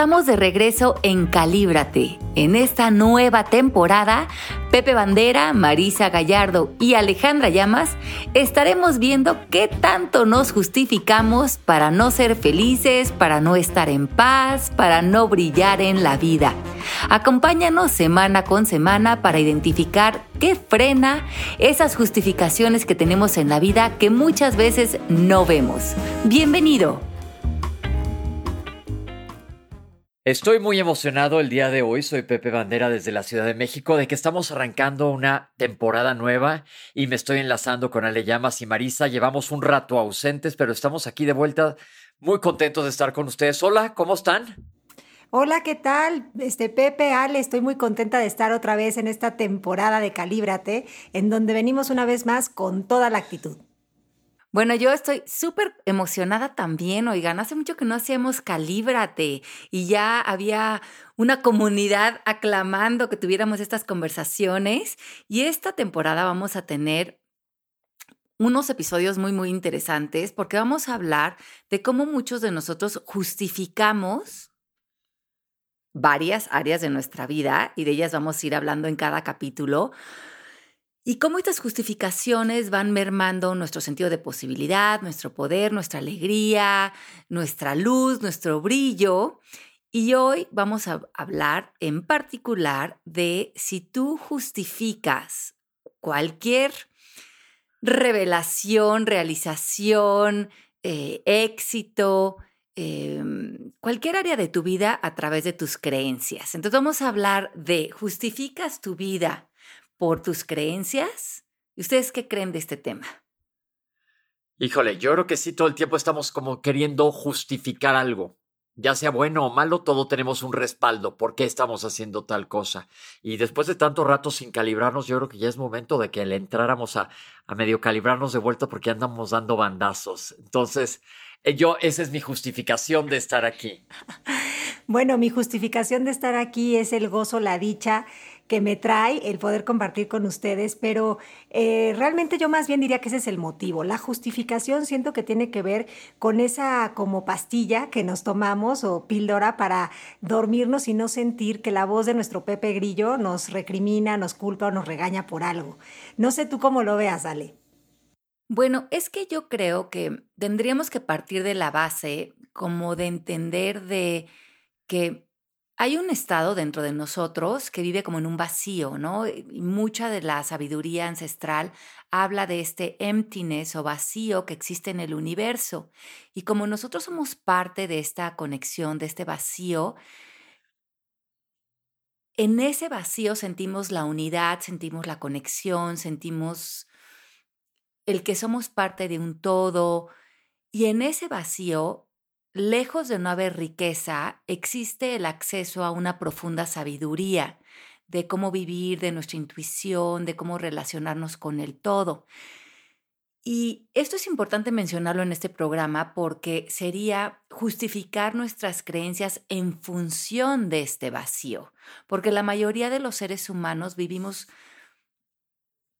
Estamos de regreso en Calíbrate. En esta nueva temporada, Pepe Bandera, Marisa Gallardo y Alejandra Llamas estaremos viendo qué tanto nos justificamos para no ser felices, para no estar en paz, para no brillar en la vida. Acompáñanos semana con semana para identificar qué frena esas justificaciones que tenemos en la vida que muchas veces no vemos. Bienvenido. Estoy muy emocionado el día de hoy, soy Pepe Bandera desde la Ciudad de México, de que estamos arrancando una temporada nueva y me estoy enlazando con Ale Llamas y Marisa. Llevamos un rato ausentes, pero estamos aquí de vuelta, muy contentos de estar con ustedes. Hola, ¿cómo están? Hola, ¿qué tal? Este Pepe, Ale, estoy muy contenta de estar otra vez en esta temporada de Calíbrate, en donde venimos una vez más con toda la actitud. Bueno, yo estoy súper emocionada también, oigan, hace mucho que no hacíamos Calíbrate y ya había una comunidad aclamando que tuviéramos estas conversaciones y esta temporada vamos a tener unos episodios muy, muy interesantes porque vamos a hablar de cómo muchos de nosotros justificamos varias áreas de nuestra vida y de ellas vamos a ir hablando en cada capítulo y cómo estas justificaciones van mermando nuestro sentido de posibilidad, nuestro poder, nuestra alegría, nuestra luz, nuestro brillo. Y hoy vamos a hablar en particular de si tú justificas cualquier revelación, realización, eh, éxito, em, cualquier área de tu vida a través de tus creencias. Entonces vamos a hablar de justificas tu vida por tus creencias? ¿Y ustedes qué creen de este tema? Híjole, yo creo que sí, todo el tiempo estamos como queriendo justificar algo. Ya sea bueno o malo, todo tenemos un respaldo. ¿Por qué estamos haciendo tal cosa? Y después de tanto rato sin calibrarnos, yo creo que ya es momento de que le entráramos a, a medio calibrarnos de vuelta porque andamos dando bandazos. Entonces, eh, yo, esa es mi justificación de estar aquí. Bueno, mi justificación de estar aquí es el gozo, la dicha que me trae el poder compartir con ustedes, pero eh, realmente yo más bien diría que ese es el motivo. La justificación siento que tiene que ver con esa como pastilla que nos tomamos o píldora para dormirnos y no sentir que la voz de nuestro Pepe Grillo nos recrimina, nos culpa o nos regaña por algo. No sé tú cómo lo veas, Ale. Bueno, es que yo creo que tendríamos que partir de la base como de entender de que hay un estado dentro de nosotros que vive como en un vacío, ¿no? Y mucha de la sabiduría ancestral habla de este emptiness o vacío que existe en el universo. Y como nosotros somos parte de esta conexión, de este vacío, en ese vacío sentimos la unidad, sentimos la conexión, sentimos el que somos parte de un todo. Y en ese vacío lejos de no haber riqueza, existe el acceso a una profunda sabiduría de cómo vivir, de nuestra intuición, de cómo relacionarnos con el todo. Y esto es importante mencionarlo en este programa porque sería justificar nuestras creencias en función de este vacío, porque la mayoría de los seres humanos vivimos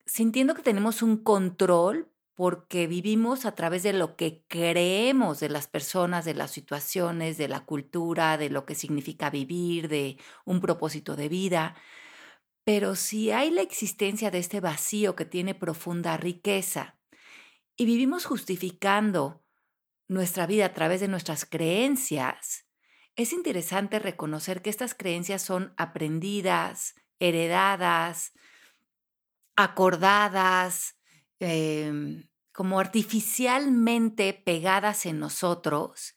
sintiendo que tenemos un control porque vivimos a través de lo que creemos de las personas, de las situaciones, de la cultura, de lo que significa vivir, de un propósito de vida. Pero si hay la existencia de este vacío que tiene profunda riqueza y vivimos justificando nuestra vida a través de nuestras creencias, es interesante reconocer que estas creencias son aprendidas, heredadas, acordadas, eh, como artificialmente pegadas en nosotros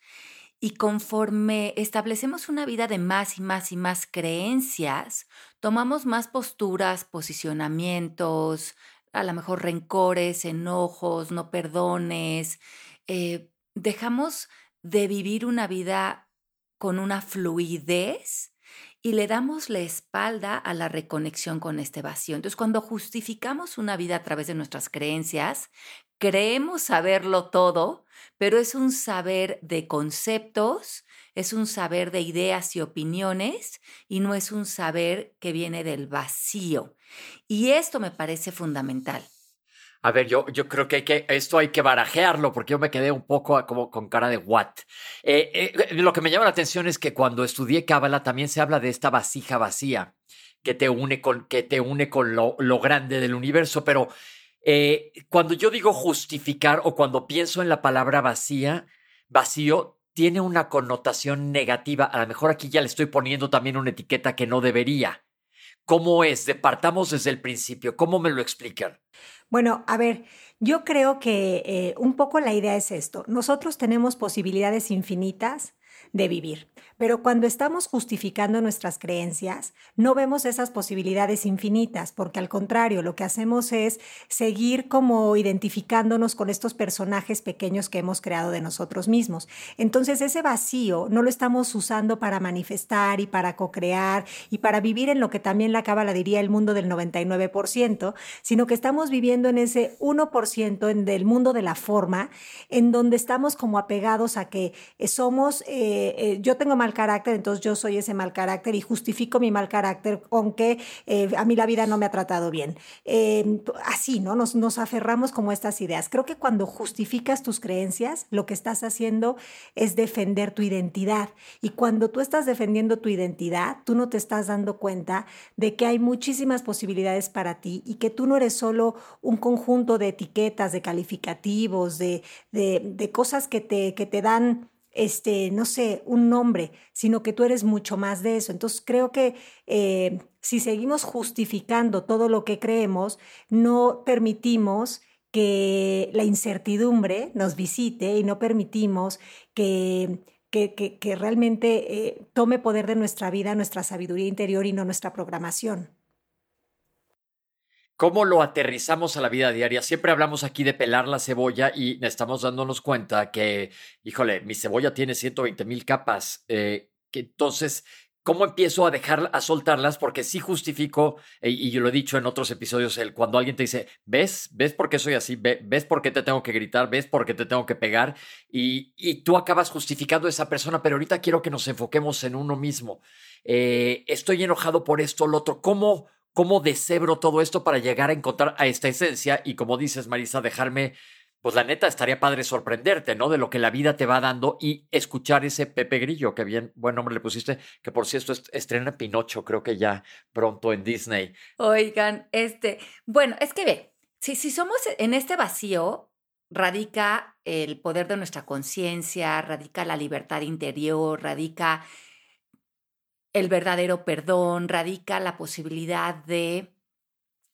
y conforme establecemos una vida de más y más y más creencias, tomamos más posturas, posicionamientos, a lo mejor rencores, enojos, no perdones, eh, dejamos de vivir una vida con una fluidez y le damos la espalda a la reconexión con este vacío. Entonces, cuando justificamos una vida a través de nuestras creencias, creemos saberlo todo, pero es un saber de conceptos, es un saber de ideas y opiniones y no es un saber que viene del vacío. Y esto me parece fundamental. A ver, yo, yo creo que, hay que esto hay que barajearlo porque yo me quedé un poco como con cara de what. Eh, eh, lo que me llama la atención es que cuando estudié Cábala también se habla de esta vasija vacía que te une con, que te une con lo, lo grande del universo, pero eh, cuando yo digo justificar o cuando pienso en la palabra vacía, vacío, tiene una connotación negativa. A lo mejor aquí ya le estoy poniendo también una etiqueta que no debería. ¿Cómo es? Departamos desde el principio. ¿Cómo me lo explican? Bueno, a ver, yo creo que eh, un poco la idea es esto. Nosotros tenemos posibilidades infinitas de vivir. Pero cuando estamos justificando nuestras creencias, no vemos esas posibilidades infinitas, porque al contrario, lo que hacemos es seguir como identificándonos con estos personajes pequeños que hemos creado de nosotros mismos. Entonces ese vacío no lo estamos usando para manifestar y para co-crear y para vivir en lo que también la cábala diría el mundo del 99%, sino que estamos viviendo en ese 1% en del mundo de la forma, en donde estamos como apegados a que somos... Eh, eh, yo tengo mal carácter, entonces yo soy ese mal carácter y justifico mi mal carácter, aunque eh, a mí la vida no me ha tratado bien. Em, así, ¿no? Nos, nos aferramos como a estas ideas. Creo que cuando justificas tus creencias, lo que estás haciendo es defender tu identidad. Y cuando tú estás defendiendo tu identidad, tú no te estás dando cuenta de que hay muchísimas posibilidades para ti y que tú no eres solo un conjunto de etiquetas, de calificativos, de, de, de cosas que te, que te dan este, no sé, un nombre, sino que tú eres mucho más de eso. Entonces creo que eh, si seguimos justificando todo lo que creemos, no permitimos que la incertidumbre nos visite y no permitimos que, que, realmente eh, tome poder de nuestra vida, nuestra sabiduría interior y no nuestra programación. ¿Cómo lo aterrizamos a la vida diaria? Siempre hablamos aquí de pelar la cebolla y estamos dándonos cuenta que, híjole, mi cebolla tiene 120 mil capas. Eh, que entonces, ¿cómo empiezo a dejar, a soltarlas? Porque sí justifico, eh, y yo lo he dicho en otros episodios, el, cuando alguien te dice, ¿ves? ¿Ves por qué soy así? ¿Ves por qué te tengo que gritar? ¿Ves por qué te tengo que pegar? Y, y tú acabas justificando a esa persona, pero ahorita quiero que nos enfoquemos en uno mismo. Eh, estoy enojado por esto, lo otro. ¿Cómo? Cómo deshebro todo esto para llegar a encontrar a esta esencia y como dices, Marisa, dejarme, pues la neta estaría padre sorprenderte, ¿no? De lo que la vida te va dando y escuchar ese Pepe Grillo, que bien, buen nombre le pusiste, que por cierto estrena Pinocho, creo que ya pronto en Disney. Oigan, este, bueno, es que ve, si, si somos en este vacío, radica el poder de nuestra conciencia, radica la libertad interior, radica el verdadero perdón radica la posibilidad de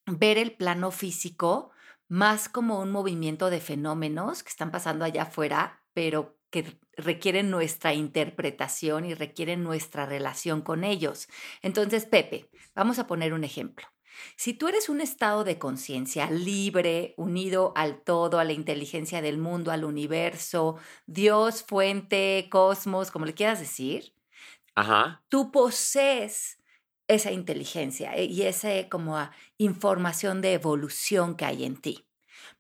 ver el plano físico más como un movimiento de fenómenos que están pasando allá afuera, pero que requieren nuestra interpretación y requieren nuestra relación con ellos. Entonces, Pepe, vamos a poner un ejemplo. Si tú eres un estado de conciencia libre, unido al todo, a la inteligencia del mundo, al universo, Dios, fuente, cosmos, como le quieras decir, Tú posees esa inteligencia eh, y esa como información de evolución que hay en ti.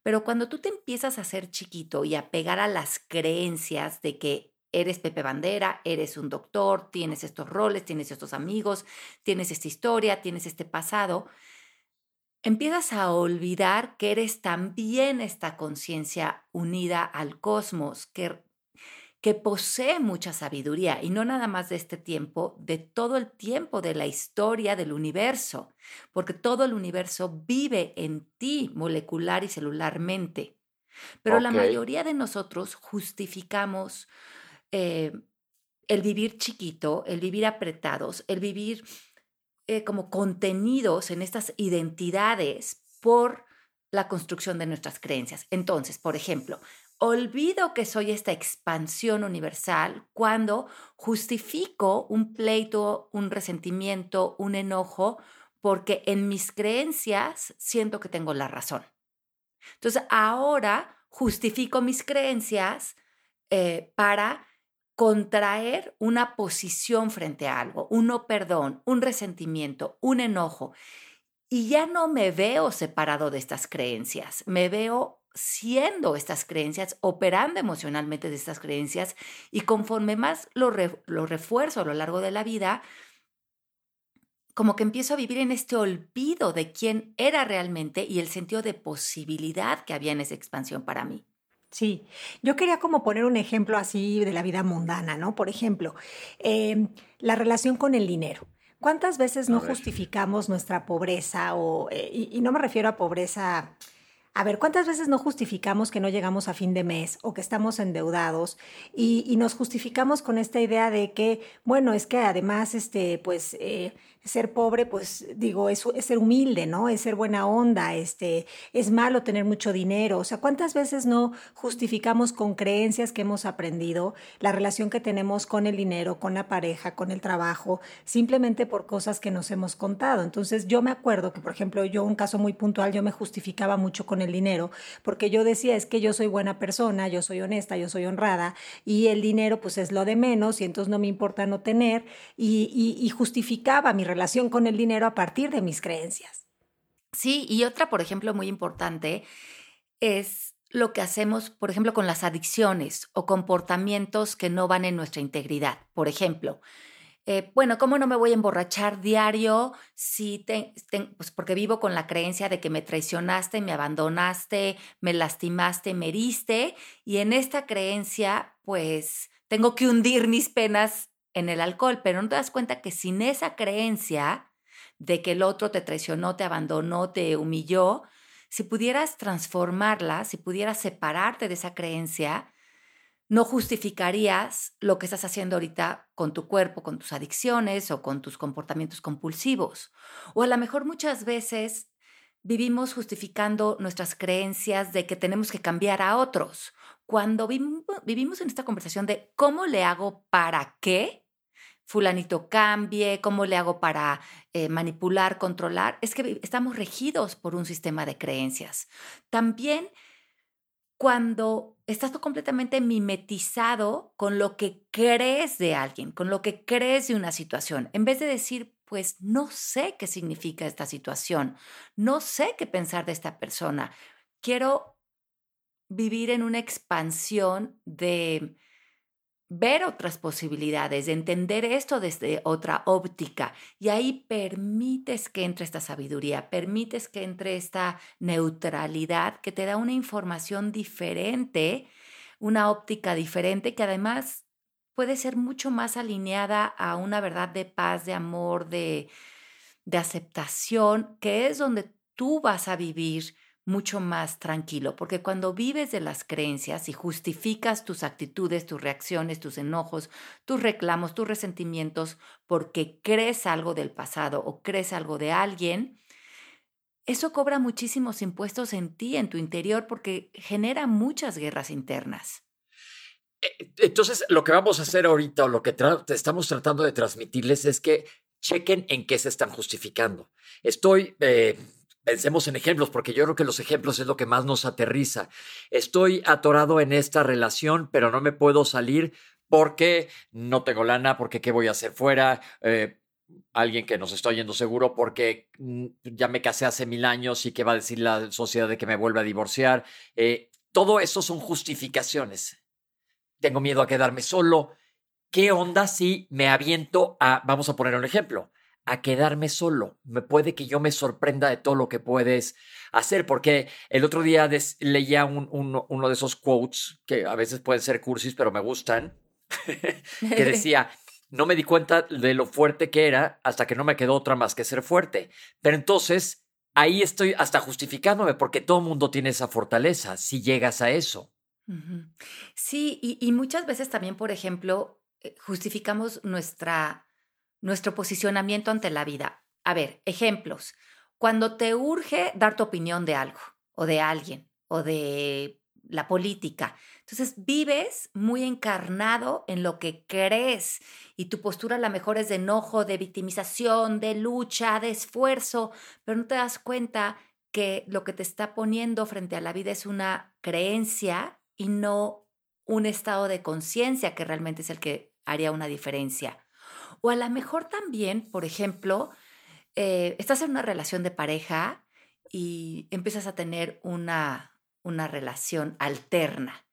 Pero cuando tú te empiezas a ser chiquito y a pegar a las creencias de que eres Pepe Bandera, eres un doctor, tienes estos roles, tienes estos amigos, tienes esta historia, tienes este pasado, empiezas a olvidar que eres también esta conciencia unida al cosmos, que que posee mucha sabiduría y no nada más de este tiempo, de todo el tiempo de la historia del universo, porque todo el universo vive en ti molecular y celularmente. Pero la mayoría de nosotros justificamos eh, el vivir chiquito, el vivir apretados, el vivir eh, como contenidos en estas identidades por la construcción de nuestras creencias. Entonces, por ejemplo, olvido que soy esta expansión universal cuando justifico un pleito, un resentimiento, un enojo, porque en mis creencias siento que tengo la razón. Entonces ahora justifico mis creencias eh, para contraer una posición frente a algo, un no perdón, un resentimiento, un enojo. Y ya no me veo separado de estas creencias, me veo siendo estas creencias, operando emocionalmente de estas creencias y conforme más lo, refuerzo a lo largo de la vida, como que empiezo a vivir en este olvido de quién era realmente y el sentido de posibilidad que había en esa expansión para mí. Sí, yo quería como poner un ejemplo así de la vida mundana, ¿no? Por ejemplo, em, la relación con el dinero. ¿Cuántas veces no justificamos nuestra pobreza? O, eh, y, no me refiero a pobreza a ver, ¿cuántas veces no justificamos que no llegamos a fin de mes o que estamos endeudados y, nos justificamos con esta idea de que, bueno, es que además, este, pues, eh, ser pobre, pues digo, es, ser humilde, ¿no? Es ser buena onda, este, es malo tener mucho dinero. O sea, ¿cuántas veces no justificamos con creencias que hemos aprendido la relación que tenemos con el dinero, con la pareja, con el trabajo, simplemente por cosas que nos hemos contado? Entonces, yo me acuerdo que, por ejemplo, yo, un caso muy puntual, yo me justificaba mucho con el dinero, porque yo decía, es que yo soy buena persona, yo soy honesta, yo soy honrada, y el dinero, pues es lo de menos, y entonces no me importa no tener, y, y justificaba mi relación con el dinero a partir de mis creencias. Sí, y otra, por ejemplo, muy importante es lo que hacemos, por ejemplo, con las adicciones o comportamientos que no van en nuestra integridad. Por ejemplo, eh, bueno, ¿cómo no me voy a emborrachar diario si te, pues porque vivo con la creencia de que me traicionaste, me abandonaste, me lastimaste, me heriste y en esta creencia pues tengo que hundir mis penas en el alcohol, pero no te das cuenta que sin esa creencia de que el otro te traicionó, te abandonó, te humilló, si pudieras transformarla, si pudieras separarte de esa creencia, no justificarías lo que estás haciendo ahorita con tu cuerpo, con tus adicciones o con tus comportamientos compulsivos. O a lo mejor muchas veces vivimos justificando nuestras creencias de que tenemos que cambiar a otros. Cuando vivimos en esta conversación de cómo le hago para qué, fulanito cambie, cómo le hago para eh, manipular, controlar, es que estamos regidos por un sistema de creencias. También cuando estás completamente mimetizado con lo que crees de alguien, con lo que crees de una situación, en vez de decir, pues no sé qué significa esta situación, no sé qué pensar de esta persona, quiero vivir en una expansión de ver otras posibilidades, de entender esto desde otra óptica. Y ahí permites que entre esta sabiduría, permites que entre esta neutralidad que te da una información diferente, una óptica diferente que además puede ser mucho más alineada a una verdad de paz, de amor, de, de aceptación, que es donde tú vas a vivir mucho más tranquilo, porque cuando vives de las creencias y justificas tus actitudes, tus reacciones, tus enojos, tus reclamos, tus resentimientos, porque crees algo del pasado o crees algo de alguien, eso cobra muchísimos impuestos en ti, en tu interior, porque genera muchas guerras internas. Eh, entonces, lo que vamos a hacer ahorita o lo que estamos tratando de transmitirles es que chequen en qué se están justificando. Estoy... Eh, Pensemos en ejemplos, porque yo creo que los ejemplos es lo que más nos aterriza. Estoy atorado en esta relación, pero no me puedo salir porque no tengo lana, porque qué voy a hacer fuera, eh, alguien que nos está yendo seguro porque mm, ya me casé hace mil años y qué va a decir la sociedad de que me vuelve a divorciar. Eh, todo eso son justificaciones. Tengo miedo a quedarme solo. ¿Qué onda si me aviento a, vamos a poner un ejemplo, a quedarme solo. Me puede que yo me sorprenda de todo lo que puedes hacer, porque el otro día leía uno de esos quotes que a veces pueden ser cursis, pero me gustan, que decía, no me di cuenta de lo fuerte que era hasta que no me quedó otra más que ser fuerte. Pero entonces, ahí estoy hasta justificándome, porque todo mundo tiene esa fortaleza, si llegas a eso. Sí, y, y muchas veces también, por ejemplo, eh, justificamos nuestra nuestro posicionamiento ante la vida. A ver, ejemplos. Cuando te urge dar tu opinión de algo o de alguien o de la política, entonces vives muy encarnado en lo que crees y tu postura a lo mejor es de enojo, de victimización, de lucha, de esfuerzo, pero no te das cuenta que lo que te está poniendo frente a la vida es una creencia y no un estado de conciencia que realmente es el que haría una diferencia. O a lo mejor también, por ejemplo, eh, estás en una relación de pareja y empiezas a tener una, una relación alterna.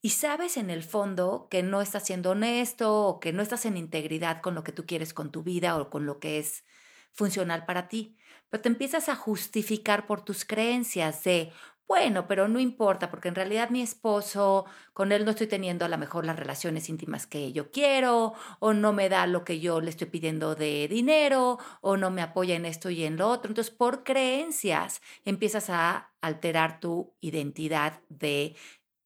Y sabes en el fondo que no estás siendo honesto o que no estás en integridad con lo que tú quieres con tu vida o con lo que es funcional para ti. Pero te empiezas a justificar por tus creencias de, bueno, pero no importa, porque en realidad mi esposo, con él no estoy teniendo a lo mejor las relaciones íntimas que yo quiero, o no me da lo que yo le estoy pidiendo de dinero, o no me apoya en esto y en lo otro. Entonces, por creencias, empiezas a alterar tu identidad de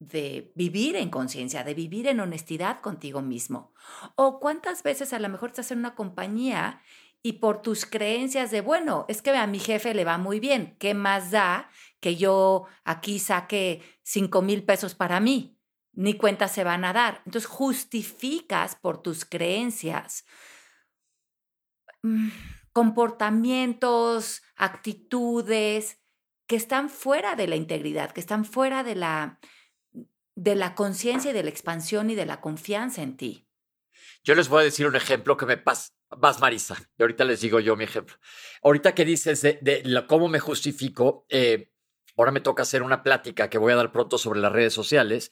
de vivir en conciencia, de vivir en honestidad contigo mismo. O cuántas veces a lo mejor estás en una compañía y por tus creencias de, bueno, es que a mi jefe le va muy bien, ¿qué más da que yo aquí saque cinco mil pesos para mí? Ni cuenta se van a dar. Entonces justificas por tus creencias mm, comportamientos, actitudes que están fuera de la integridad, que están fuera de la, de la conciencia y de la expansión y de la confianza en ti. Yo les voy a decir un ejemplo que me pasa. Vas, Marisa, y ahorita les digo yo mi ejemplo. Ahorita que dices de, cómo me justifico, eh, ahora me toca hacer una plática que voy a dar pronto sobre las redes sociales,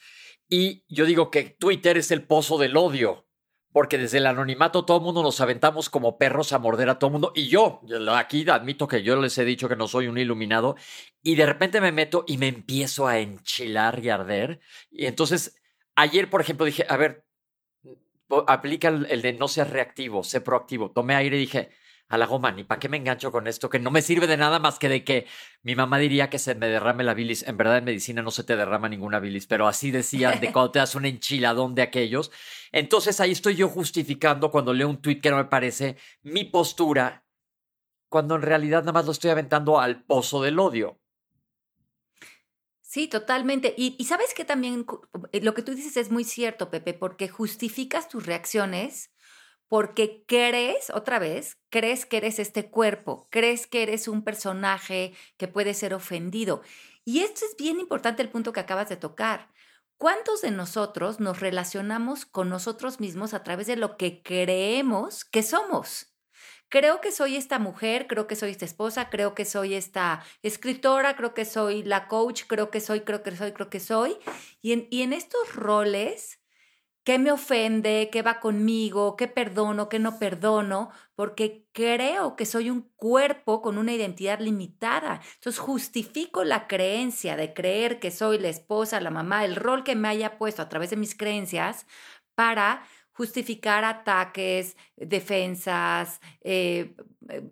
y yo digo que Twitter es el pozo del odio porque desde el anonimato todo el mundo nos aventamos como perros a morder a todo el mundo. Y yo, aquí admito que yo les he dicho que no soy un iluminado, y de repente me meto y me empiezo a enchilar y arder. Y entonces, ayer, por ejemplo, dije, a ver, aplica el, de no ser reactivo, sé proactivo. Tomé aire y dije, a la goma, ni para qué me engancho con esto, que no me sirve de nada más que de que mi mamá diría que se me derrame la bilis. En verdad, en medicina no se te derrama ninguna bilis, pero así decían de cuando te das un enchiladón de aquellos. Entonces ahí estoy yo justificando cuando leo un tuit que no me parece mi postura, cuando en realidad nada más lo estoy aventando al pozo del odio. Sí, totalmente. Y, sabes que también eh, lo que tú dices es muy cierto, Pepe, porque justificas tus reacciones porque crees, otra vez, crees que eres este cuerpo, crees que eres un personaje que puede ser ofendido. Y esto es bien importante el punto que acabas de tocar. ¿Cuántos de nosotros nos relacionamos con nosotros mismos a través de lo que creemos que somos? Creo que soy esta mujer, creo que soy esta esposa, creo que soy esta escritora, creo que soy la coach, creo que soy, creo que soy, creo que soy. Y en, estos roles qué me ofende, qué va conmigo, qué perdono, qué no perdono, porque creo que soy un cuerpo con una identidad limitada. Entonces justifico la creencia de creer que soy la esposa, la mamá, el rol que me haya puesto a través de mis creencias para justificar ataques, defensas, eh,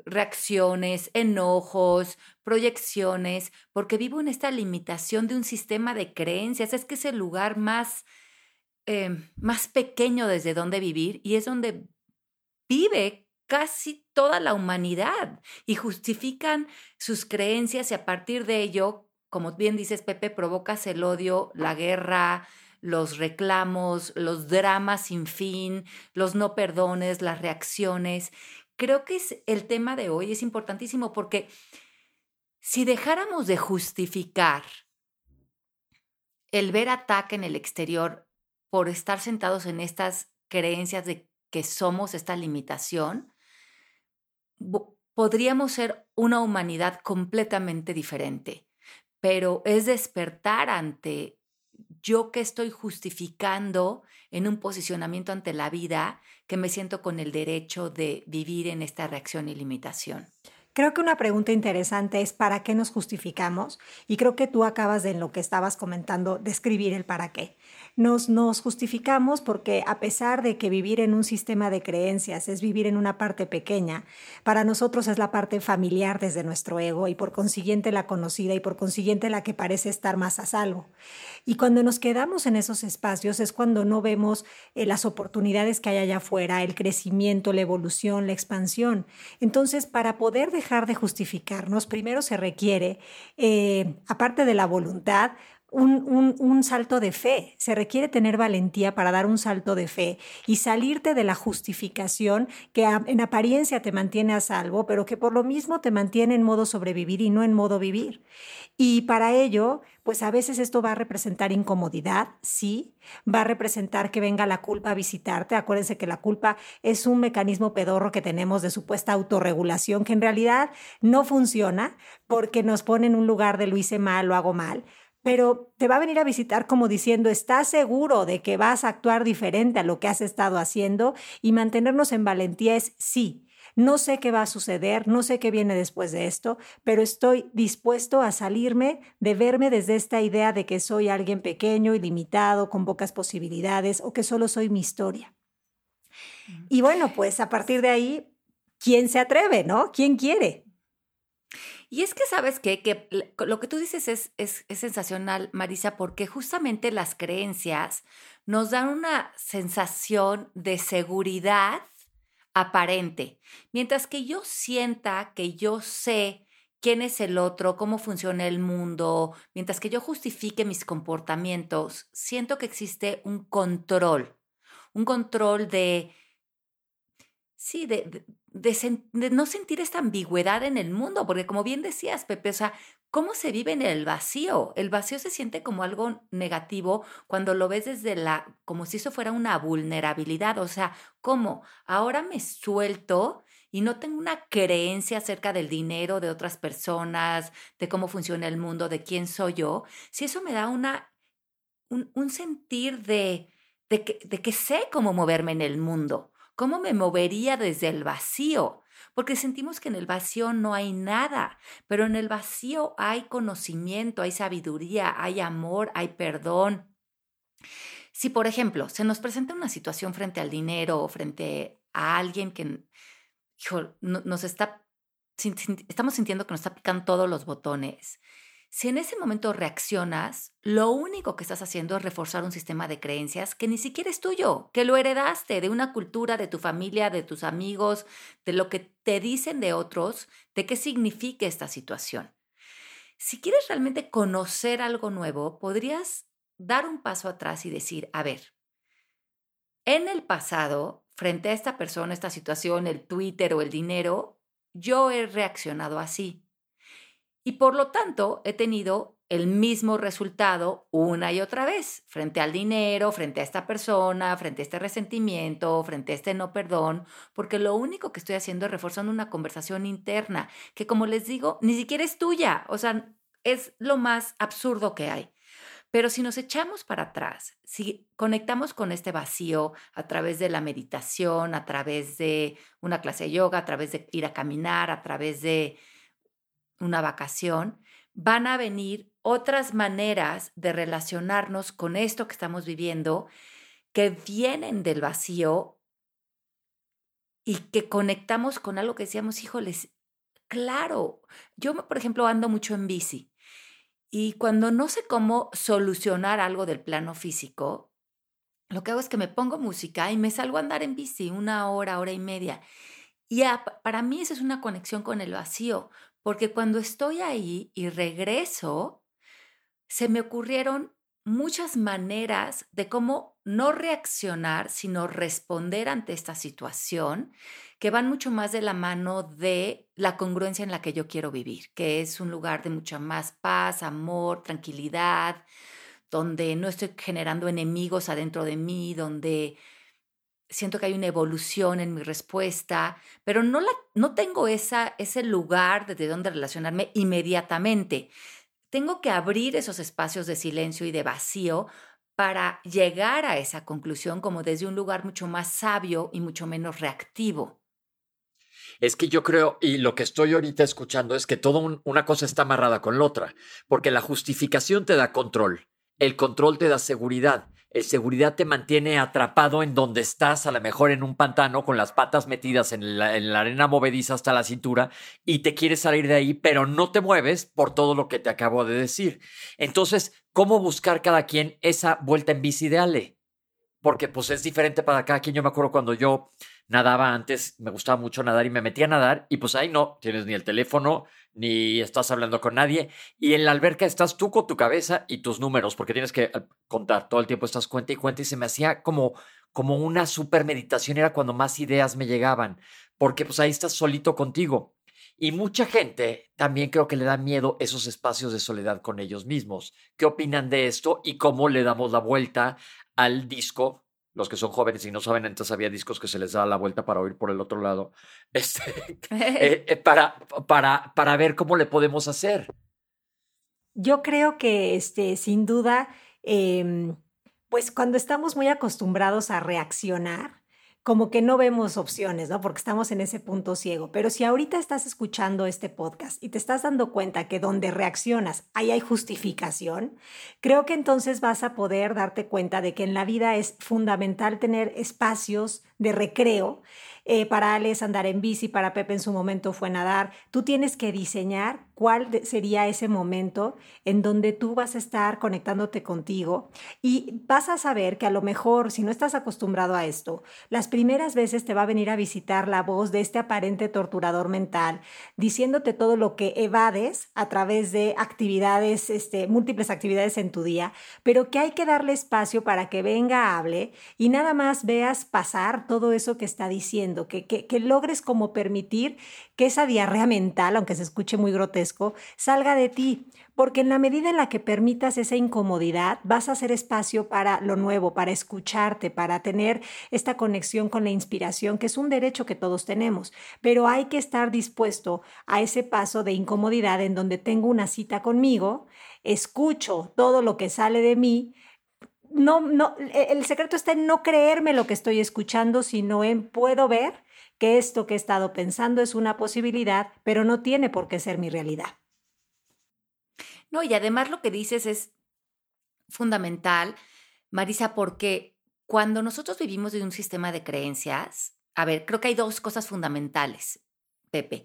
reacciones, enojos, proyecciones, porque vivo en esta limitación de un sistema de creencias. Es que es el lugar más Em, más pequeño desde donde vivir y es donde vive casi toda la humanidad y justifican sus creencias y a partir de ello, como bien dices Pepe, provocas el odio, la guerra, los reclamos, los dramas sin fin, los no perdones, las reacciones. Creo que es el tema de hoy es importantísimo porque si dejáramos de justificar el ver ataque en el exterior por estar sentados en estas creencias de que somos esta limitación, podríamos ser una humanidad completamente diferente. Pero es despertar ante yo que estoy justificando en un posicionamiento ante la vida que me siento con el derecho de vivir en esta reacción y limitación. Creo que una pregunta interesante es ¿para qué nos justificamos? Y creo que tú acabas de en lo que estabas comentando describir el para qué. Nos, nos justificamos porque a pesar de que vivir en un sistema de creencias es vivir en una parte pequeña, para nosotros es la parte familiar desde nuestro ego y por consiguiente la conocida y por consiguiente la que parece estar más a salvo. Y cuando nos quedamos en esos espacios es cuando no vemos eh, las oportunidades que hay allá afuera, el crecimiento, la evolución, la expansión. Entonces, para poder dejar de justificarnos, primero se requiere, eh, aparte de la voluntad, un, salto de fe. Se requiere tener valentía para dar un salto de fe y salirte de la justificación que en apariencia te mantiene a salvo, pero que por lo mismo te mantiene en modo sobrevivir y no en modo vivir. Y para ello, pues a veces esto va a representar incomodidad, sí, va a representar que venga la culpa a visitarte. Acuérdense que la culpa es un mecanismo pedorro que tenemos de supuesta autorregulación que en realidad no funciona porque nos pone en un lugar de lo hice mal, lo hago mal pero te va a venir a visitar como diciendo, ¿estás seguro de que vas a actuar diferente a lo que has estado haciendo? Y mantenernos en valentía es sí. no sé qué va a suceder, no sé qué viene después de esto, pero estoy dispuesto a salirme de verme desde esta idea de que soy alguien pequeño y limitado, con pocas posibilidades o que solo soy mi historia. Y bueno, pues a partir de ahí, ¿quién se atreve, no? ¿Quién quiere? Y es que sabes qué? que lo que tú dices es, es, sensacional, Marisa, porque justamente las creencias nos dan una sensación de seguridad aparente. Mientras que yo sienta que yo sé quién es el otro, cómo funciona el mundo, mientras que yo justifique mis comportamientos, siento que existe un control, un control de, sí, de, no sentir esta ambigüedad en el mundo, porque como bien decías, Pepe, o sea, ¿cómo se vive en el vacío? El vacío se siente como algo negativo cuando lo ves desde la, como si eso fuera una vulnerabilidad, o sea, ¿cómo? Ahora me suelto y no tengo una creencia acerca del dinero de otras personas, de cómo funciona el mundo, de quién soy yo, si eso me da una, un, un sentir de, de, de que sé cómo moverme en el mundo. ¿Cómo me movería desde el vacío? Porque sentimos que en el vacío no hay nada, pero en el vacío hay conocimiento, hay sabiduría, hay amor, hay perdón. Si, por ejemplo, se nos presenta una situación frente al dinero o frente a alguien que nos está, estamos sintiendo que nos está picando todos los botones, si en ese momento reaccionas, lo único que estás haciendo es reforzar un sistema de creencias que ni siquiera es tuyo, que lo heredaste de una cultura, de tu familia, de tus amigos, de lo que te dicen de otros, de qué significa esta situación. Si quieres realmente conocer algo nuevo, podrías dar un paso atrás y decir, a ver, en el pasado, frente a esta persona, esta situación, el Twitter o el dinero, yo he reaccionado así y por lo tanto he tenido el mismo resultado una y otra vez, frente al dinero, frente a esta persona, frente a este resentimiento, frente a este no perdón, porque lo único que estoy haciendo es reforzando una conversación interna que, como les digo, ni siquiera es tuya, o sea, es lo más absurdo que hay. Pero si nos echamos para atrás, si conectamos con este vacío a través de la meditación, a través de una clase de yoga, a través de ir a caminar, a través de una vacación, van a venir otras maneras de relacionarnos con esto que estamos viviendo que vienen del vacío y que conectamos con algo que decíamos, híjoles, claro, yo por ejemplo ando mucho en bici y cuando no sé cómo solucionar algo del plano físico, lo que hago es que me pongo música y me salgo a andar en bici una hora, hora y media. Y para mí esa es una conexión con el vacío, porque cuando estoy ahí y regreso, se me ocurrieron muchas maneras de cómo no reaccionar, sino responder ante esta situación, que van mucho más de la mano de la congruencia en la que yo quiero vivir, que es un lugar de mucha más paz, amor, tranquilidad, donde no estoy generando enemigos adentro de mí, donde siento que hay una evolución en mi respuesta, pero no, la, no tengo esa, ese lugar desde donde relacionarme inmediatamente. Tengo que abrir esos espacios de silencio y de vacío para llegar a esa conclusión como desde un lugar mucho más sabio y mucho menos reactivo. Es que yo creo, y lo que estoy ahorita escuchando es que toda una cosa está amarrada con la otra, porque la justificación te da control, el control te da seguridad, el seguridad te mantiene atrapado en donde estás, a lo mejor en un pantano con las patas metidas en la, arena movediza hasta la cintura y te quieres salir de ahí, pero no te mueves por todo lo que te acabo de decir. Entonces, ¿cómo buscar cada quien esa vuelta en bici de Ale? Porque pues es diferente para cada quien. Yo me acuerdo cuando yo nadaba antes, me gustaba mucho nadar y me metía a nadar y pues ahí no, tienes ni el teléfono, ni estás hablando con nadie y en la alberca estás tú con tu cabeza y tus números porque tienes que eh, contar, todo el tiempo estás cuenta y cuenta y se me hacía como, como una super meditación, era cuando más ideas me llegaban, porque pues ahí estás solito contigo. Y mucha gente también creo que le da miedo esos espacios de soledad con ellos mismos. ¿Qué opinan de esto y cómo le damos la vuelta al disco los que son jóvenes y no saben, entonces había discos que se les da la vuelta para oír por el otro lado, este, eh, eh, para, para, para ver cómo le podemos hacer. Yo creo que, este, sin duda, em, pues cuando estamos muy acostumbrados a reaccionar, como que no vemos opciones, ¿no? Porque estamos en ese punto ciego. Pero si ahorita estás escuchando este podcast y te estás dando cuenta que donde reaccionas ahí hay justificación, creo que entonces vas a poder darte cuenta de que en la vida es fundamental tener espacios de recreo eh, para Ale es andar en bici, para Pepe en su momento fue nadar. Tú tienes que diseñar cuál sería ese momento en donde tú vas a estar conectándote contigo y vas a saber que a lo mejor, si no estás acostumbrado a esto, las primeras veces te va a venir a visitar la voz de este aparente torturador mental, diciéndote todo lo que evades a través de actividades, este, múltiples actividades en tu día, pero que hay que darle espacio para que venga, hable y nada más veas pasar todo eso que está diciendo que, logres como permitir que esa diarrea mental, aunque se escuche muy grotesco, salga de ti, porque en la medida en la que permitas esa incomodidad, vas a hacer espacio para lo nuevo, para escucharte, para tener esta conexión con la inspiración, que es un derecho que todos tenemos, pero hay que estar dispuesto a ese paso de incomodidad en donde tengo una cita conmigo, escucho todo lo que sale de mí, no, no, e, el secreto está en no creerme lo que estoy escuchando, sino en puedo ver que esto que he estado pensando es una posibilidad, pero no tiene por qué ser mi realidad. No, y además lo que dices es fundamental, Marisa, porque cuando nosotros vivimos de un sistema de creencias, a ver, creo que hay dos cosas fundamentales, Pepe.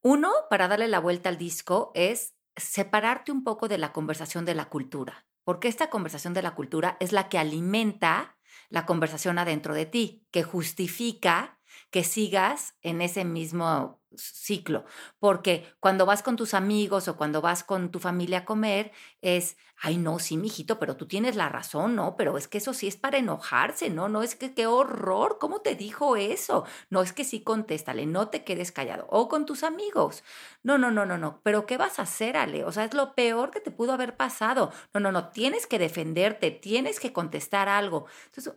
Uno, para darle la vuelta al disco, es separarte un poco de la conversación de la cultura porque esta conversación de la cultura es la que alimenta la conversación adentro de ti, que justifica que sigas en ese mismo ciclo, porque cuando vas con tus amigos o cuando vas con tu familia a comer es, ay no, sí, mijito, pero tú tienes la razón, no, pero es que eso sí es para enojarse, no, no es que qué horror, ¿cómo te dijo eso? No es que sí contéstale, no te quedes callado o con tus amigos. No, no, no, no, no, pero ¿qué vas a hacer, Ale? O sea, es lo peor que te pudo haber pasado. No, no, no, tienes que defenderte, tienes que contestar algo. Entonces,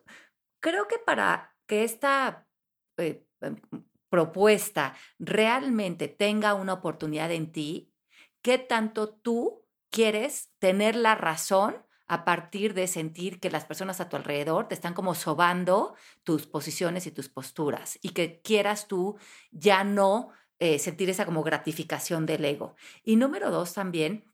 creo que para que esta eh, em, propuesta realmente tenga una oportunidad en ti, ¿qué tanto tú quieres tener la razón a partir de sentir que las personas a tu alrededor te están como sobando tus posiciones y tus posturas y que quieras tú ya no eh, sentir esa como gratificación del ego? Y número dos también,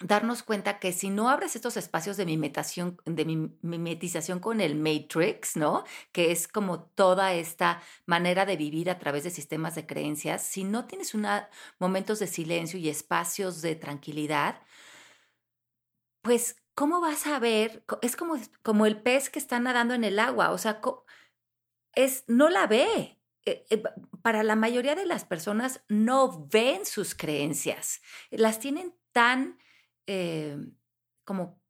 darnos cuenta que si no abres estos espacios de mimetación, de mimetización con el Matrix, ¿no? Que es como toda esta manera de vivir a través de sistemas de creencias, si no tienes una, momentos de silencio y espacios de tranquilidad, pues, ¿cómo vas a ver? Es como, como el pez que está nadando en el agua, o sea, es, no la ve. Eh, eh, para la mayoría de las personas no ven sus creencias, las tienen tan eh, como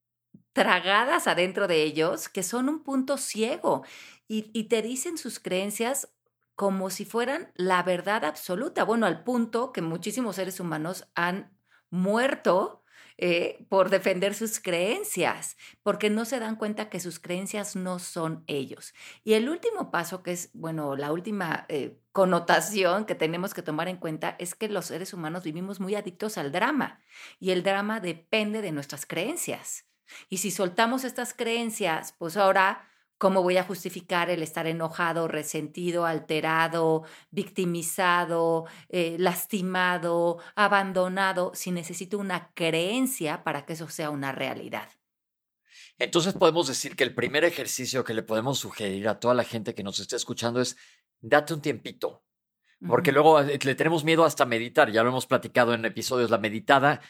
tragadas adentro de ellos que son un punto ciego y, y te dicen sus creencias como si fueran la verdad absoluta. Bueno, al punto que muchísimos seres humanos han muerto eh, por defender sus creencias, porque no se dan cuenta que sus creencias no son ellos. Y el último paso, que es, bueno, la última eh, connotación que tenemos que tomar en cuenta, es que los seres humanos vivimos muy adictos al drama y el drama depende de nuestras creencias. Y si soltamos estas creencias, pues ahora ¿Cómo voy a justificar el estar enojado, resentido, alterado, victimizado, eh, lastimado, abandonado, si necesito una creencia para que eso sea una realidad? Entonces podemos decir que el primer ejercicio que le podemos sugerir a toda la gente que nos esté escuchando es date un tiempito. Porque luego eh, le tenemos miedo hasta meditar, ya lo hemos platicado en episodios, la meditada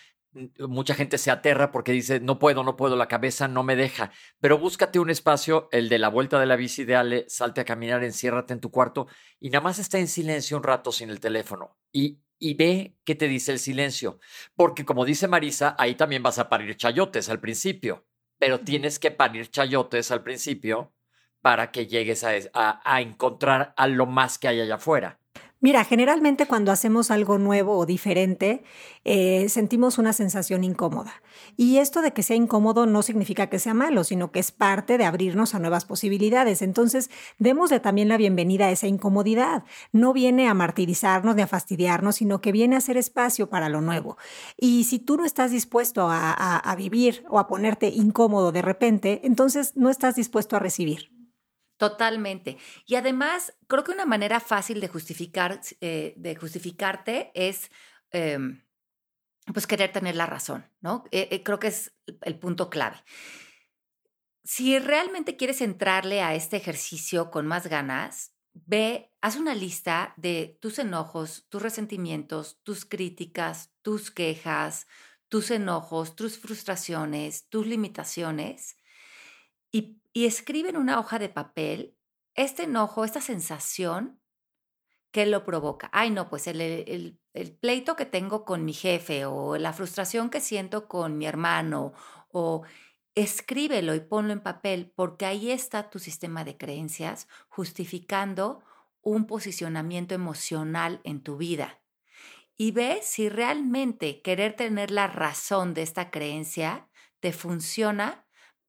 mucha gente se aterra porque dice, no puedo, no puedo, la cabeza no me deja. Pero búscate un espacio, el de la vuelta de la bici de Ale, salte a caminar, enciérrate en tu cuarto y nada más está en silencio un rato sin el teléfono. Y, y ve qué te dice el silencio. Porque como dice Marisa, ahí también vas a parir chayotes al principio. Pero tienes que parir chayotes al principio para que llegues a, a, a encontrar a lo más que hay allá afuera. Mira, generalmente cuando hacemos algo nuevo o diferente, eh, sentimos una sensación incómoda. Y esto de que sea incómodo no significa que sea malo, sino que es parte de abrirnos a nuevas posibilidades. Entonces, démosle también la bienvenida a esa incomodidad. No viene a martirizarnos ni a fastidiarnos, sino que viene a hacer espacio para lo nuevo. Y si tú no estás dispuesto a vivir o a ponerte incómodo de repente, entonces no estás dispuesto a recibir. Totalmente. Y además, creo que una manera fácil de justificar, eh, de justificarte es em, pues querer tener la razón, ¿no? Eh, eh, creo que es el punto clave. Si realmente quieres entrarle a este ejercicio con más ganas, ve, haz una lista de tus enojos, tus resentimientos, tus críticas, tus quejas, tus enojos, tus frustraciones, tus limitaciones y, escribe en una hoja de papel este enojo, esta sensación que lo provoca. Ay, no, pues el, el, pleito que tengo con mi jefe o la frustración que siento con mi hermano o escríbelo y ponlo en papel porque ahí está tu sistema de creencias justificando un posicionamiento emocional en tu vida. Y ve si realmente querer tener la razón de esta creencia te funciona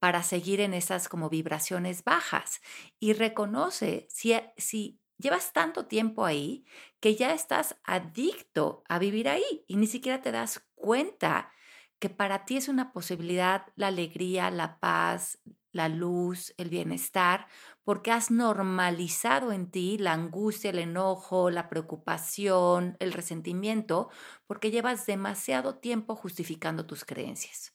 para seguir en esas como vibraciones bajas. Y reconoce si, eh, si llevas tanto tiempo ahí que ya estás adicto a vivir ahí y ni siquiera te das cuenta que para ti es una posibilidad la alegría, la paz, la luz, el bienestar, porque has normalizado en ti la angustia, el enojo, la preocupación, el resentimiento, porque llevas demasiado tiempo justificando tus creencias.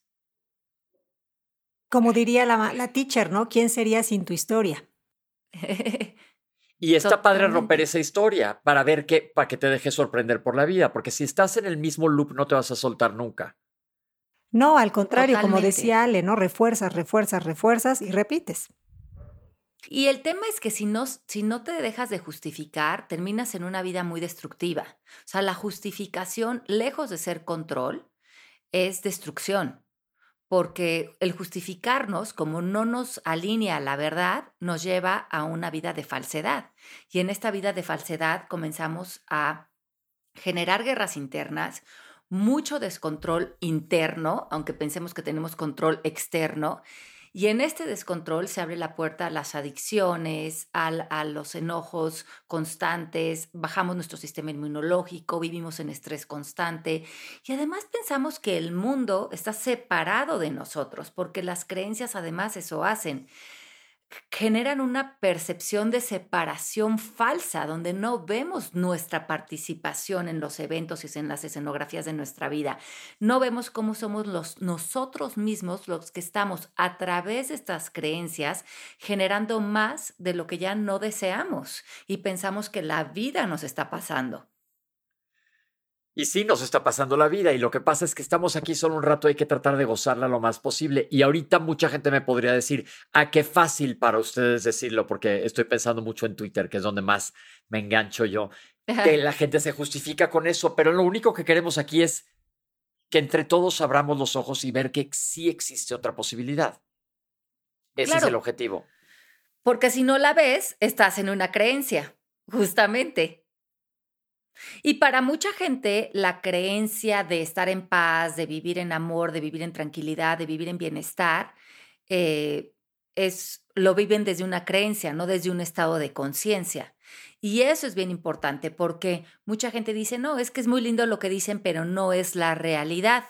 Como diría la, la teacher, ¿no? ¿Quién sería sin tu historia? Y está padre romper esa historia para ver que, para que te dejes sorprender por la vida, porque si estás en el mismo loop no te vas a soltar nunca. No, al contrario, como decía Ale, ¿no? Refuerzas, refuerzas, refuerzas y repites. Y el tema es que si no, si no te dejas de justificar, terminas en una vida muy destructiva. O sea, la justificación, lejos de ser control, es destrucción porque el justificarnos, como no nos alinea a la verdad, nos lleva a una vida de falsedad. Y en esta vida de falsedad comenzamos a generar guerras internas, mucho descontrol interno, aunque pensemos que tenemos control externo, y en este descontrol se abre la puerta a las adicciones, a los enojos constantes, bajamos nuestro sistema inmunológico, vivimos en estrés constante y además pensamos que el mundo está separado de nosotros, porque las creencias además eso hacen generan una percepción de separación falsa, donde no vemos nuestra participación en los eventos y en las escenografías de nuestra vida. No vemos cómo somos los, nosotros mismos los que estamos a través de estas creencias generando más de lo que ya no deseamos y pensamos que la vida nos está pasando. Y sí, nos está pasando la vida y lo que pasa es que estamos aquí solo un rato, hay que tratar de gozarla lo más posible. Y ahorita mucha gente me podría decir, ¿a ah, qué fácil para ustedes decirlo? Porque estoy pensando mucho en Twitter, que es donde más me engancho yo, que la gente se justifica con eso, pero lo único que queremos aquí es que entre todos abramos los ojos y ver que sí existe otra posibilidad. Ese es el objetivo. Porque si no la ves, estás en una creencia, justamente. Y para mucha gente, la creencia de estar en paz, de vivir en amor, de vivir en tranquilidad, de vivir en bienestar, eh, es, lo viven desde una creencia, no desde un estado de conciencia. Y eso es bien importante porque mucha gente dice, no, es que es muy lindo lo que dicen, pero no es la realidad.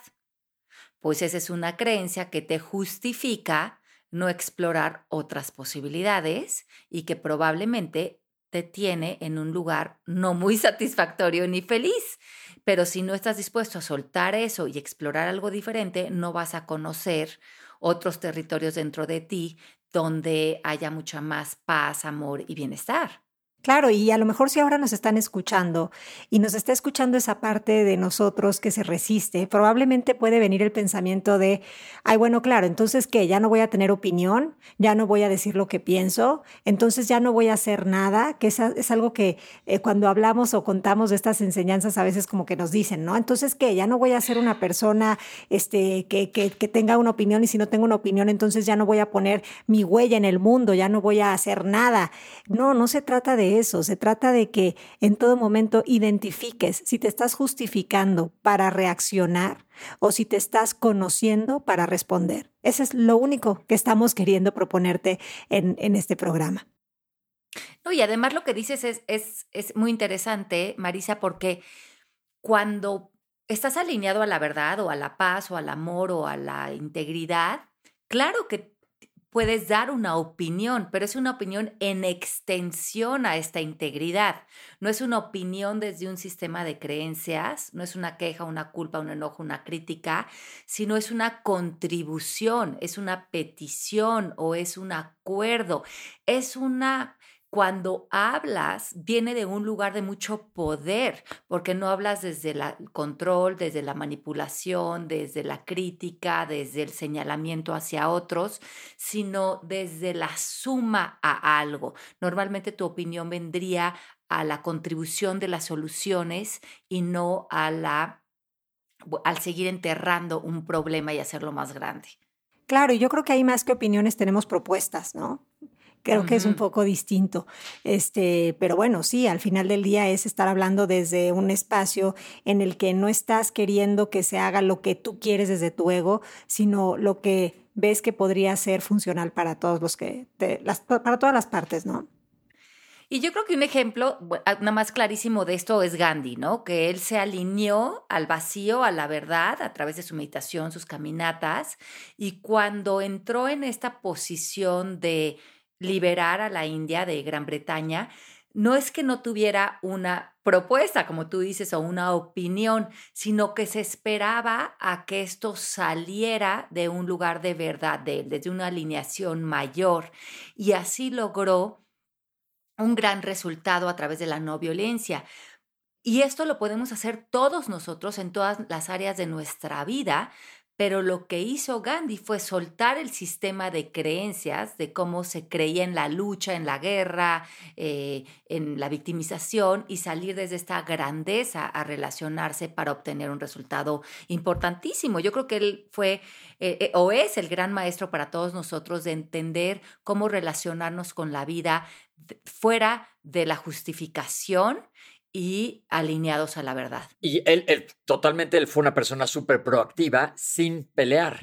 Pues esa es una creencia que te justifica no explorar otras posibilidades y que probablemente te tiene en un lugar no muy satisfactorio ni feliz. Pero si no estás dispuesto a soltar eso y explorar algo diferente, no vas a conocer otros territorios dentro de ti donde haya mucha más paz, amor y bienestar. Claro, y a lo mejor si ahora nos están escuchando y nos está escuchando esa parte de nosotros que se resiste, probablemente puede venir el pensamiento de, ay, bueno, claro, entonces que ya no voy a tener opinión, ya no voy a decir lo que pienso, entonces ya no voy a hacer nada, que es, es algo que eh, cuando hablamos o contamos de estas enseñanzas a veces como que nos dicen, ¿no? Entonces que ya no voy a ser una persona este, que, que, que tenga una opinión y si no tengo una opinión, entonces ya no voy a poner mi huella en el mundo, ya no voy a hacer nada. No, no se trata de eso, se trata de que en todo momento identifiques si te estás justificando para reaccionar o si te estás conociendo para responder. Eso es lo único que estamos queriendo proponerte en, en este programa. Y además lo que dices es, es, es muy interesante, Marisa, porque cuando estás alineado a la verdad o a la paz o al amor o a la integridad, claro que puedes dar una opinión, pero es una opinión en extensión a esta integridad. No es una opinión desde un sistema de creencias, no es una queja, una culpa, un enojo, una crítica, sino es una contribución, es una petición o es un acuerdo, es una cuando hablas, viene de un lugar de mucho poder, porque no hablas desde el control, desde la manipulación, desde la crítica, desde el señalamiento hacia otros, sino desde la suma a algo. Normalmente tu opinión vendría a la contribución de las soluciones y no a la al seguir enterrando un problema y hacerlo más grande. Claro, yo creo que hay más que opiniones tenemos propuestas, ¿no? Creo que es un poco distinto. Este, pero bueno, sí, al final del día es estar hablando desde un espacio en el que no estás queriendo que se haga lo que tú quieres desde tu ego, sino lo que ves que podría ser funcional para todos los que, las, para todas las partes, ¿no? Y yo creo que un ejemplo, ah, nada más clarísimo de esto es Gandhi, ¿no? Que él se alineó al vacío, a la verdad, a través de su meditación, sus caminatas, y cuando entró en esta posición de liberar a la India de Gran Bretaña, no es que no tuviera una propuesta, como tú dices, o una opinión, sino que se esperaba a que esto saliera de un lugar de verdad de desde una alineación mayor. Y así logró un gran resultado a través de la no violencia. Y esto lo podemos hacer todos nosotros en todas las áreas de nuestra vida, pero lo que hizo Gandhi fue soltar el sistema de creencias de cómo se creía en la lucha, en la guerra, eh, en la victimización y salir desde esta grandeza a relacionarse para obtener un resultado importantísimo. Yo creo que él fue eh, eh, o es el gran maestro para todos nosotros de entender cómo relacionarnos con la vida fuera de la justificación y alineados a la verdad. Y él, él totalmente, él fue una persona súper proactiva sin pelear.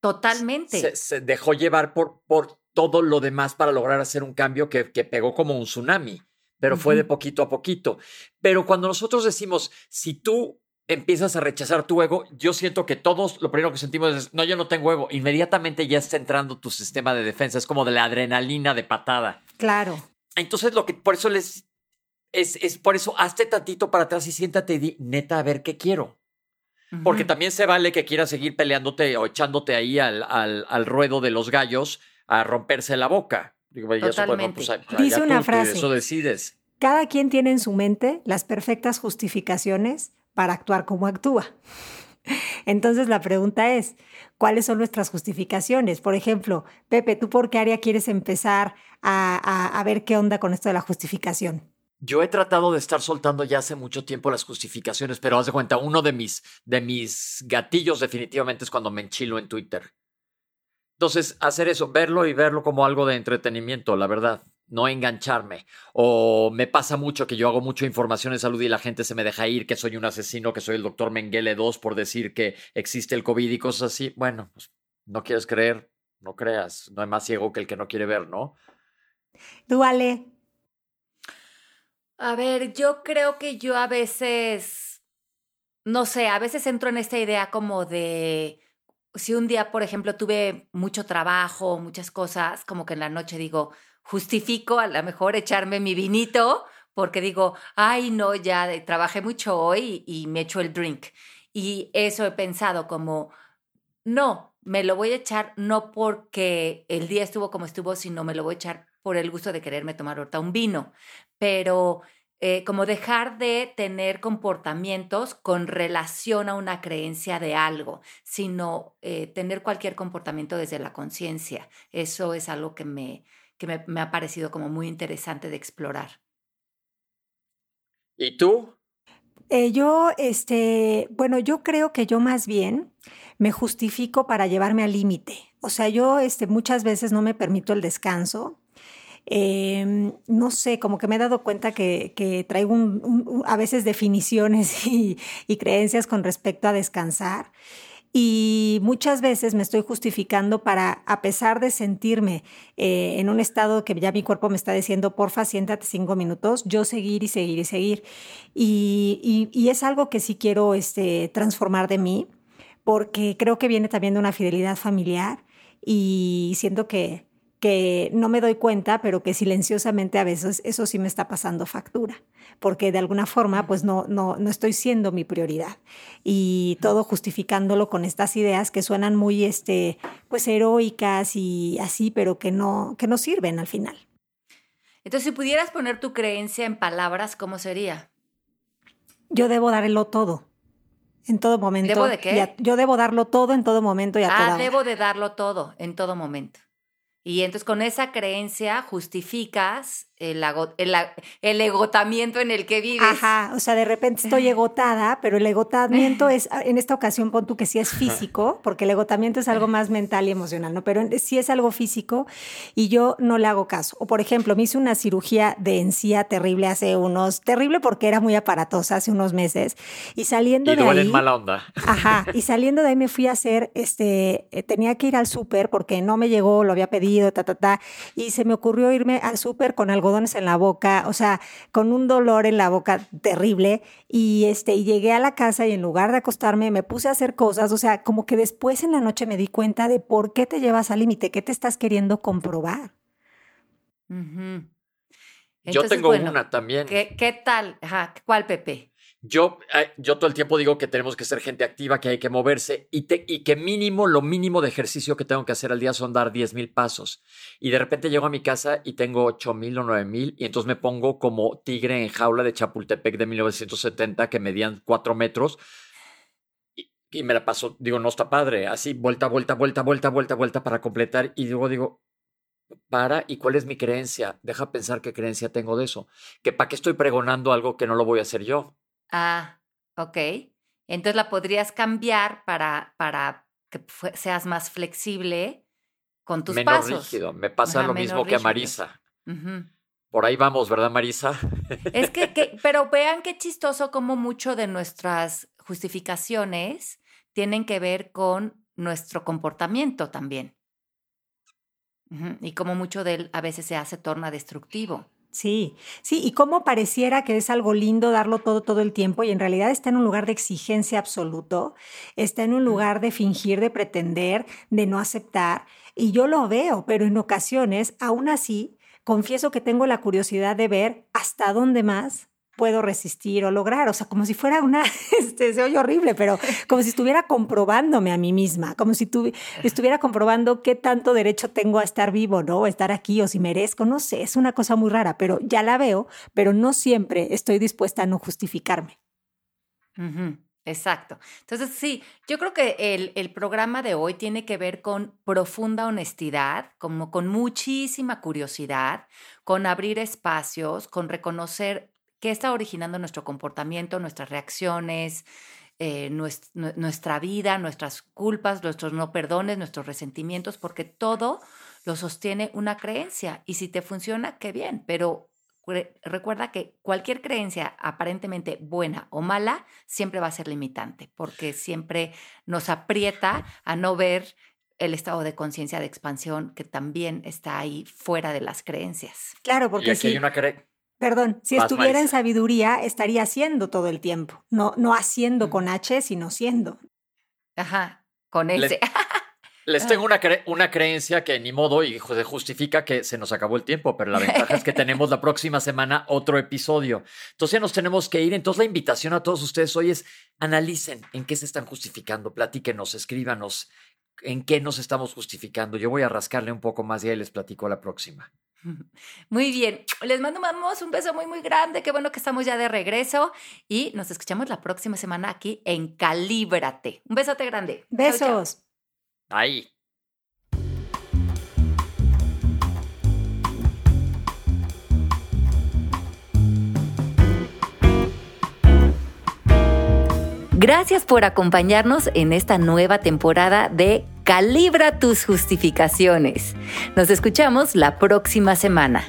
Totalmente. Se, dejó llevar por, por todo lo demás para lograr hacer un cambio que, que pegó como un tsunami, pero fue de poquito a poquito. Pero cuando nosotros decimos, si tú empiezas a rechazar tu ego, yo siento que todos lo primero que sentimos es, no, yo no tengo ego. Inmediatamente ya está entrando tu sistema de defensa, es como de la adrenalina de patada. Claro. Entonces, lo que por eso les es, es por eso, hazte tantito para atrás y siéntate y di, neta, a ver qué quiero. Porque también se vale que quieras seguir peleándote o echándote ahí al, al, al ruedo de los gallos a romperse la boca. Totalmente. Eso, pues, Dice una frase. Eso decides. Cada quien tiene en su mente las perfectas justificaciones para actuar como actúa. Entonces la pregunta es, ¿cuáles son nuestras justificaciones? Por ejemplo, Pepe, ¿tú por qué área quieres empezar a, a, a ver qué onda con esto de la justificación? Yo he tratado de estar soltando ya hace mucho tiempo las justificaciones, pero haz de cuenta, uno de mis, de mis gatillos definitivamente es cuando me enchilo en Twitter. Entonces, hacer eso, verlo y verlo como algo de entretenimiento, la verdad, no engancharme. O me pasa mucho que yo hago mucha información en salud y la gente se me deja ir, que soy un asesino, que soy el doctor Mengele 2 por decir que existe el COVID y cosas así. Bueno, pues no quieres creer, no creas, no hay más ciego que el que no quiere ver, ¿no? Duale, a ver, yo creo que yo a veces, no sé, a veces entro en esta idea como de, si un día, por ejemplo, tuve mucho trabajo, muchas cosas, como que en la noche digo, justifico a lo mejor echarme mi vinito porque digo, ay, no, ya trabajé mucho hoy y me echo el drink. Y eso he pensado como, no, me lo voy a echar no porque el día estuvo como estuvo, sino me lo voy a echar por el gusto de quererme tomar ahorita un vino, pero eh, como dejar de tener comportamientos con relación a una creencia de algo, sino eh, tener cualquier comportamiento desde la conciencia. Eso es algo que, me, que me, me ha parecido como muy interesante de explorar. ¿Y tú? Eh, yo, este, bueno, yo creo que yo más bien me justifico para llevarme al límite. O sea, yo este, muchas veces no me permito el descanso eh, no sé, como que me he dado cuenta que, traigo a veces definiciones y, creencias con respecto a descansar. Y muchas veces me estoy justificando para, a pesar de sentirme eh, en un estado que ya mi cuerpo me está diciendo, porfa, siéntate cinco minutos, yo seguir y seguir y seguir. Y es algo que sí quiero este, transformar de mí, porque creo que viene también de una fidelidad familiar y siento que, que no me doy cuenta, pero que silenciosamente a veces eso sí me está pasando factura, porque de alguna forma pues no, no, no estoy siendo mi prioridad y todo justificándolo con estas ideas que suenan muy este, pues heroicas y así, pero que no, que no sirven al final. Entonces, si pudieras poner tu creencia en palabras, ¿cómo sería? Yo debo darlo todo. En todo momento. ¿Debo de qué? yo debo darlo todo en todo momento y a Ah, debo de darlo todo en todo momento. Y entonces con esa creencia justificas el, el, egotamiento en el que vives. Ajá, o sea, de repente estoy egotada, pero el egotamiento es, en esta ocasión pon tú que sí es físico, porque el egotamiento es algo más mental y emocional, ¿no? Pero sí es algo físico y yo no le hago caso. O por ejemplo, me hice una cirugía de encía terrible hace unos, terrible porque era muy aparatosa hace unos meses, y saliendo y de ahí... mala onda. Ajá, y saliendo de ahí me fui a hacer, este, eh, tenía que ir al súper porque no me llegó, lo había pedido, ta, ta, ta, y se me ocurrió irme al súper con algo en la boca, o sea, con un dolor en la boca terrible. Y, este, y llegué a la casa y en lugar de acostarme me puse a hacer cosas, o sea, como que después en la noche me di cuenta de por qué te llevas al límite, qué te estás queriendo comprobar. Yo tengo una también. ¿Qué, qué tal? Ajá, ¿Cuál, Pepe? Yo, eh, yo todo el tiempo digo que tenemos que ser gente activa, que hay que moverse y, que mínimo, lo mínimo de ejercicio que tengo que hacer al día son dar 10 mil pasos. Y de repente llego a mi casa y tengo 8 mil o 9 mil y entonces me pongo como tigre en jaula de Chapultepec de 1970 que medían 4 metros y, y me la paso, digo, no está padre, así vuelta, vuelta, vuelta, vuelta, vuelta, vuelta para completar y luego digo, para y cuál es mi creencia. Deja pensar qué creencia tengo de eso. Que para qué estoy pregonando algo que no lo voy a hacer yo. Ah, ok. Entonces la podrías cambiar para, para que seas más flexible con tus menos pasos. rígido. Me pasa lo mismo que a Marisa. Por ahí vamos, ¿verdad, Marisa? Es que, que, pero vean qué chistoso como mucho de nuestras justificaciones tienen que ver con nuestro comportamiento también. Y como mucho de él a veces se hace torna destructivo. Sí, sí, y cómo pareciera que es algo lindo darlo todo todo el tiempo y en realidad está en un lugar de exigencia absoluto, está en un lugar de fingir, de pretender, de no aceptar, y yo lo veo, pero en ocasiones, aún así, confieso que tengo la curiosidad de ver hasta dónde más puedo resistir o lograr. O sea, como si fuera una, este, se oye horrible, pero como si estuviera comprobándome a mí misma, como si estuviera comprobando qué tanto derecho tengo a estar vivo, ¿no? O estar aquí, o si merezco, no sé, es una cosa muy rara, pero ya la veo, pero no siempre estoy dispuesta a no justificarme. Exacto. Entonces, sí, yo creo que el, el, programa de hoy tiene que ver con profunda honestidad, como con muchísima curiosidad, con abrir espacios, con reconocer qué está originando nuestro comportamiento, nuestras reacciones, eh, nuestra vida, nuestras culpas, nuestros no perdones, nuestros resentimientos, porque todo lo sostiene una creencia. Y si te funciona, qué bien, pero recuerda que cualquier creencia aparentemente buena o mala siempre va a ser limitante, porque siempre nos aprieta a no ver el estado de conciencia de expansión que también está ahí fuera de las creencias. Claro, porque si hay una Perdón, si estuviera en sabiduría, estaría haciendo todo el tiempo. No, no haciendo con H, sino siendo. Ajá, con S. Les, tengo una, una creencia que ni modo y se justifica que se nos acabó el tiempo, pero la ventaja es que tenemos la próxima semana otro episodio. Entonces ya nos tenemos que ir. Entonces la invitación a todos ustedes hoy es analicen en qué se están justificando, platíquenos, escríbanos en qué nos estamos justificando. Yo voy a rascarle un poco más y ahí les platico la próxima. Muy bien, les mandamos un beso muy, muy grande. Qué bueno que estamos ya de regreso y nos escuchamos la próxima semana aquí en Calíbrate. Un besote grande. Besos. Ahí. Gracias por acompañarnos en esta nueva temporada de Calibra tus justificaciones. Nos escuchamos la próxima semana.